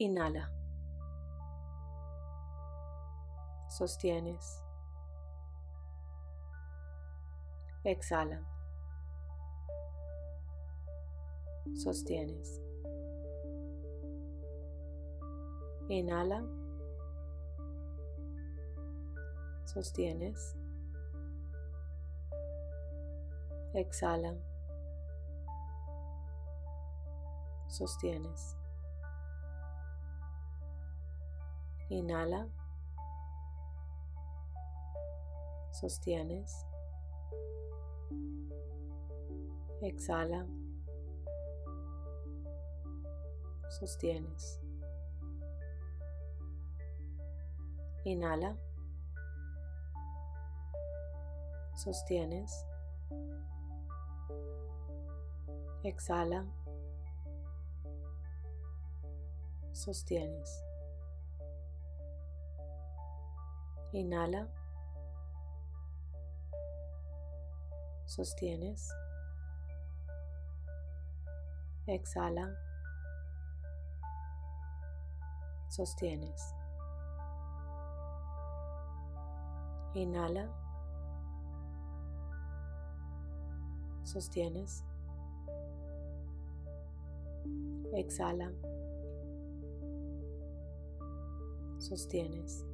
Inhala. Sostienes. Exhala. Sostienes. Inhala. Sostienes. Exhala. Sostienes. Inhala. Sostienes. Exhala. Sostienes. Inhala. Sostienes. Exhala. Sostienes. Inhala. Sostienes. Exhala. Sostienes. Inhala. Sostienes. Exhala. Sostienes.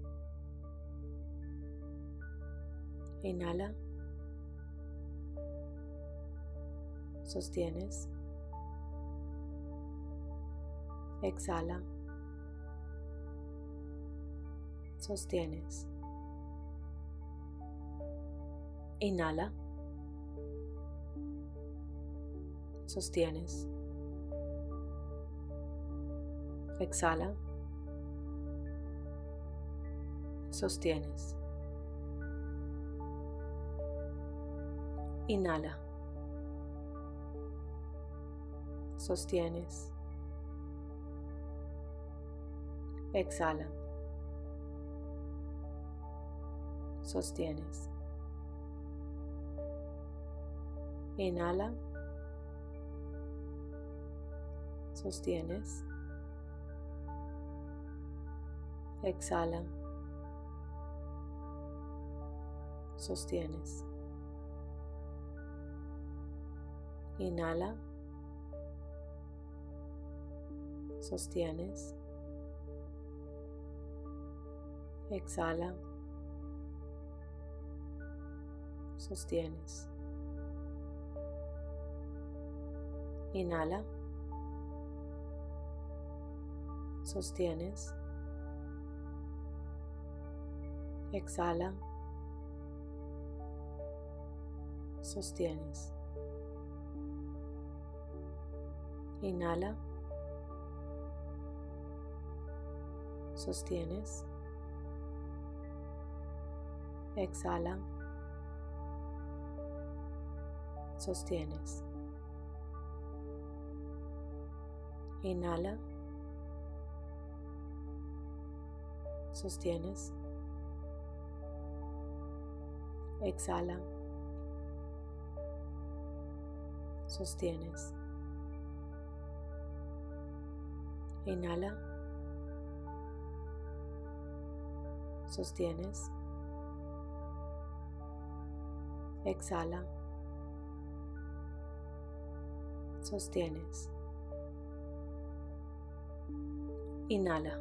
Inhala. Sostienes. Exhala. Sostienes. Inhala. Sostienes. Exhala. Sostienes. Inhala. Sostienes. Exhala. Sostienes. Inhala. Sostienes. Exhala. Sostienes. Inhala. Sostienes. Exhala. Sostienes. Inhala. Sostienes. Exhala. Sostienes. Inhala. Sostienes. Exhala. Sostienes. Inhala. Sostienes. Exhala. Sostienes. Inhala. Sostienes. Exhala. Sostienes. Inhala.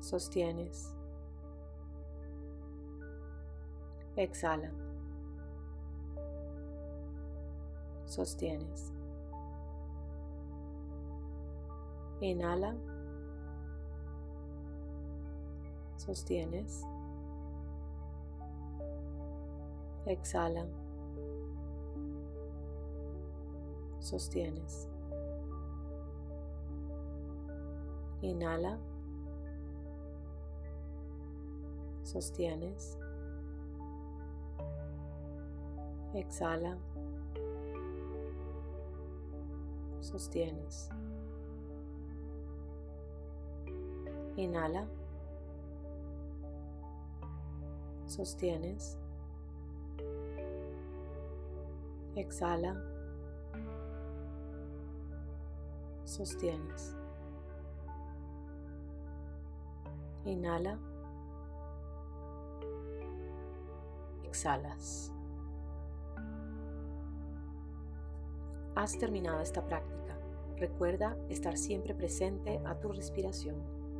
Sostienes. Exhala. Sostienes. Inhala. Sostienes. Exhala. Sostienes. Inhala. Sostienes. Exhala. Sostienes. Inhala. Sostienes. Exhala. Sostienes. Inhala. Exhalas. Has terminado esta práctica. Recuerda estar siempre presente a tu respiración.